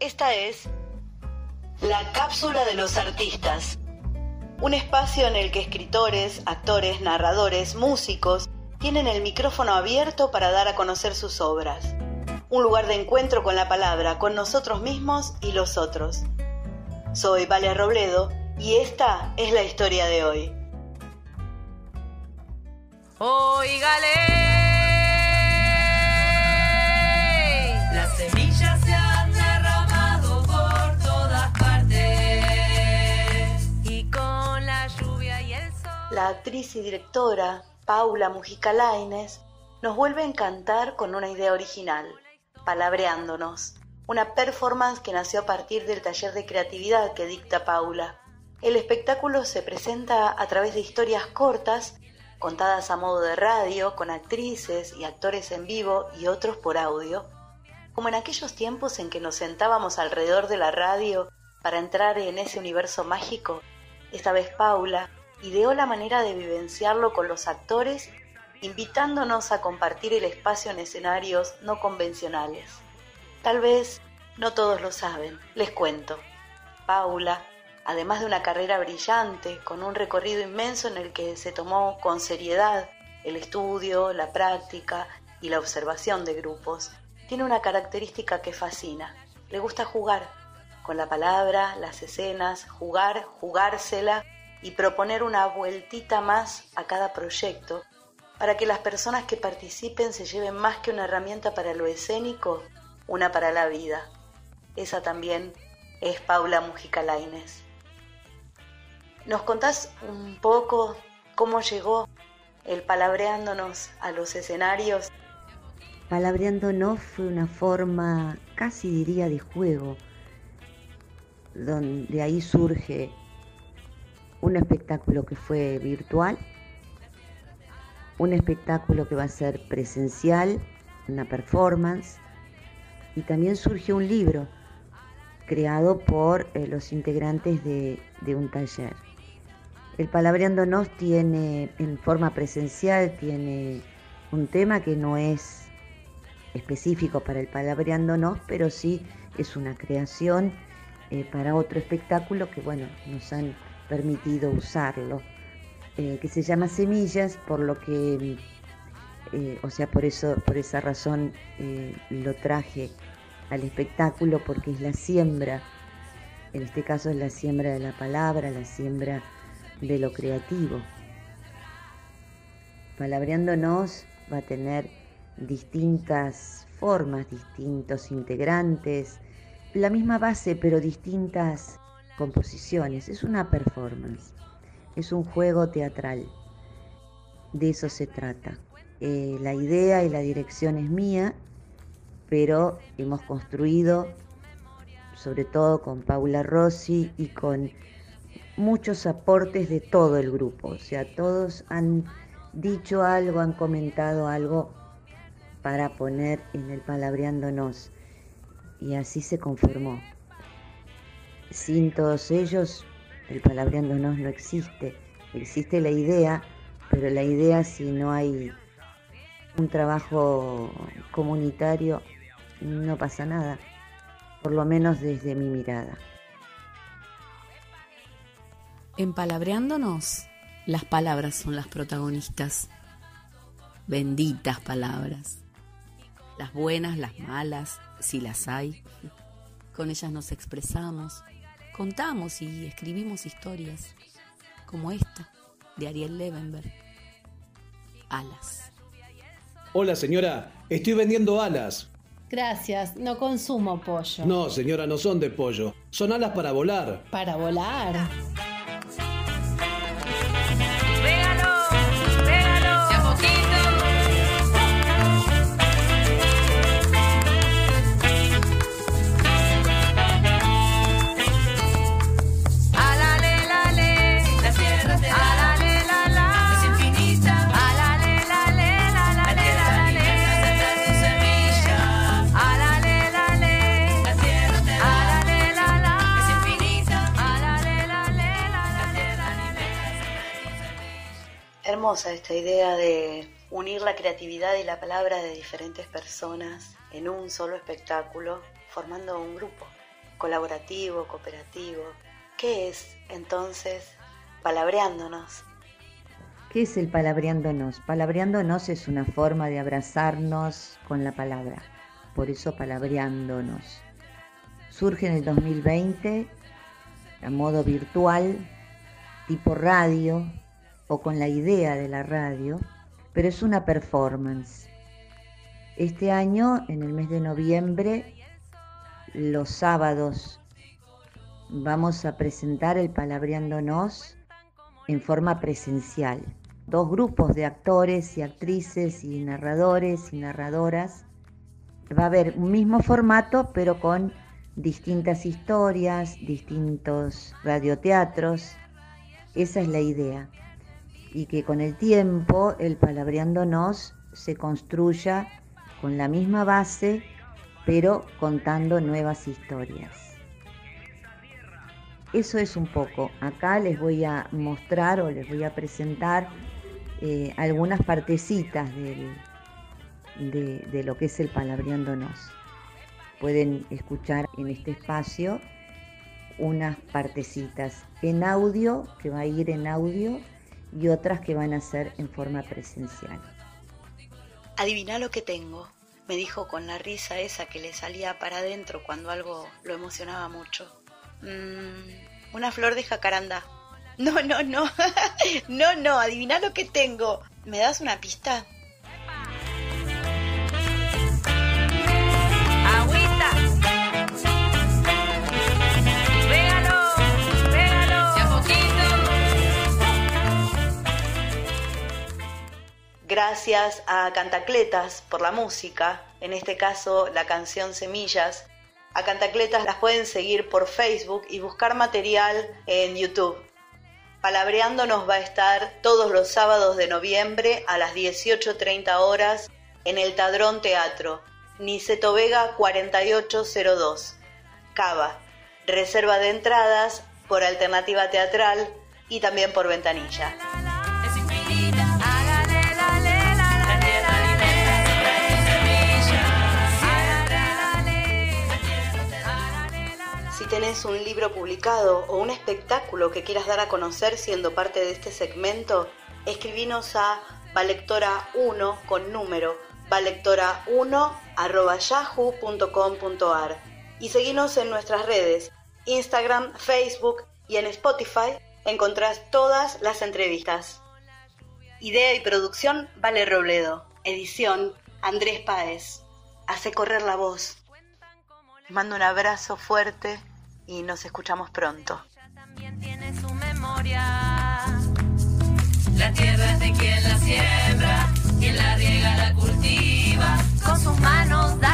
Esta es la cápsula de los artistas, un espacio en el que escritores, actores, narradores, músicos tienen el micrófono abierto para dar a conocer sus obras. Un lugar de encuentro con la palabra, con nosotros mismos y los otros. Soy Vale Robledo y esta es la historia de hoy. Oígale. Actriz y directora Paula Mujica Laines nos vuelve a encantar con una idea original, Palabreándonos, una performance que nació a partir del taller de creatividad que dicta Paula. El espectáculo se presenta a través de historias cortas, contadas a modo de radio, con actrices y actores en vivo y otros por audio, como en aquellos tiempos en que nos sentábamos alrededor de la radio para entrar en ese universo mágico. Esta vez Paula ideó la manera de vivenciarlo con los actores, invitándonos a compartir el espacio en escenarios no convencionales. Tal vez no todos lo saben, les cuento. Paula, además de una carrera brillante, con un recorrido inmenso en el que se tomó con seriedad el estudio, la práctica y la observación de grupos, tiene una característica que fascina. Le gusta jugar con la palabra, las escenas, jugar, jugársela y proponer una vueltita más a cada proyecto para que las personas que participen se lleven más que una herramienta para lo escénico, una para la vida. Esa también es Paula Mujica Laines. ¿Nos contás un poco cómo llegó el palabreándonos a los escenarios? Palabreándonos fue una forma, casi diría, de juego, donde ahí surge un espectáculo que fue virtual, un espectáculo que va a ser presencial, una performance, y también surgió un libro creado por eh, los integrantes de, un taller. El Palabreándonos tiene, en forma presencial, tiene un tema que no es específico para el Palabreándonos, pero sí es una creación eh, para otro espectáculo que, bueno, nos han permitido usarlo, eh, que se llama Semillas, por lo que, eh, o sea, por, eso, por esa razón eh, lo traje al espectáculo, porque es la siembra, en este caso es la siembra de la palabra, la siembra de lo creativo. Palabreándonos va a tener distintas formas, distintos integrantes, la misma base pero distintas composiciones, es una performance, es un juego teatral, de eso se trata. Eh, la idea y la dirección es mía, pero hemos construido, sobre todo con Paula Rossi y con muchos aportes de todo el grupo, o sea, todos han dicho algo, han comentado algo para poner en el palabreándonos y así se conformó. Sin todos ellos, el palabreándonos no existe. Existe la idea, pero la idea si no hay un trabajo comunitario, no pasa nada, por lo menos desde mi mirada. En Palabreándonos, las palabras son las protagonistas. Benditas palabras. Las buenas, las malas, si las hay. Con ellas nos expresamos, contamos y escribimos historias, como esta de Ariel Levenberg. Alas. Hola señora, estoy vendiendo alas. Gracias, no consumo pollo. No, señora, no son de pollo. Son alas para volar. Para volar. Esta idea de unir la creatividad y la palabra de diferentes personas en un solo espectáculo, formando un grupo. colaborativo, cooperativo. ¿Qué es entonces palabreándonos? ¿Qué es el palabreándonos? Palabreándonos es una forma de abrazarnos con la palabra, por eso palabreándonos. Surge en el 2020 a modo virtual, tipo radio o con la idea de la radio, pero es una performance. Este año, en el mes de noviembre, los sábados, vamos a presentar el Palabreándonos en forma presencial dos grupos de actores y actrices y narradores y narradoras. Va a haber un mismo formato, pero con distintas historias, distintos radioteatros. Esa es la idea. Y que con el tiempo el Palabreándonos se construya con la misma base, pero contando nuevas historias. Eso es un poco. Acá les voy a mostrar o les voy a presentar eh, algunas partecitas de, de lo que es el palabreándonos. Pueden escuchar en este espacio unas partecitas en audio, que va a ir en audio, y otras que van a ser en forma presencial. Adivina lo que tengo, me dijo con la risa esa que le salía para adentro cuando algo lo emocionaba mucho. Mm, una flor de jacaranda. No, no, no. no, no, adivina lo que tengo. ¿Me das una pista? Gracias a Cantacletas por la música, en este caso la canción Semillas. A Cantacletas las pueden seguir por Facebook y buscar material en YouTube. Palabreándonos va a estar todos los sábados de noviembre a las 18.30 horas en el Tadrón Teatro, Niceto Vega 4802, Cava. Reserva de entradas por alternativa teatral y también por ventanilla. Tenés un libro publicado o un espectáculo que quieras dar a conocer siendo parte de este segmento, escribinos a valectora1 con número valectora1 arroba yahoo.com.ar y seguinos en nuestras redes, Instagram, Facebook y en Spotify encontrás todas las entrevistas. Idea y producción Vale Robledo. Edición Andrés Páez. Hace correr la voz. Mando un abrazo fuerte y nos escuchamos pronto. También tiene su memoria. La tierra es de quien la siembra, quien la riega, la cultiva, con sus manos da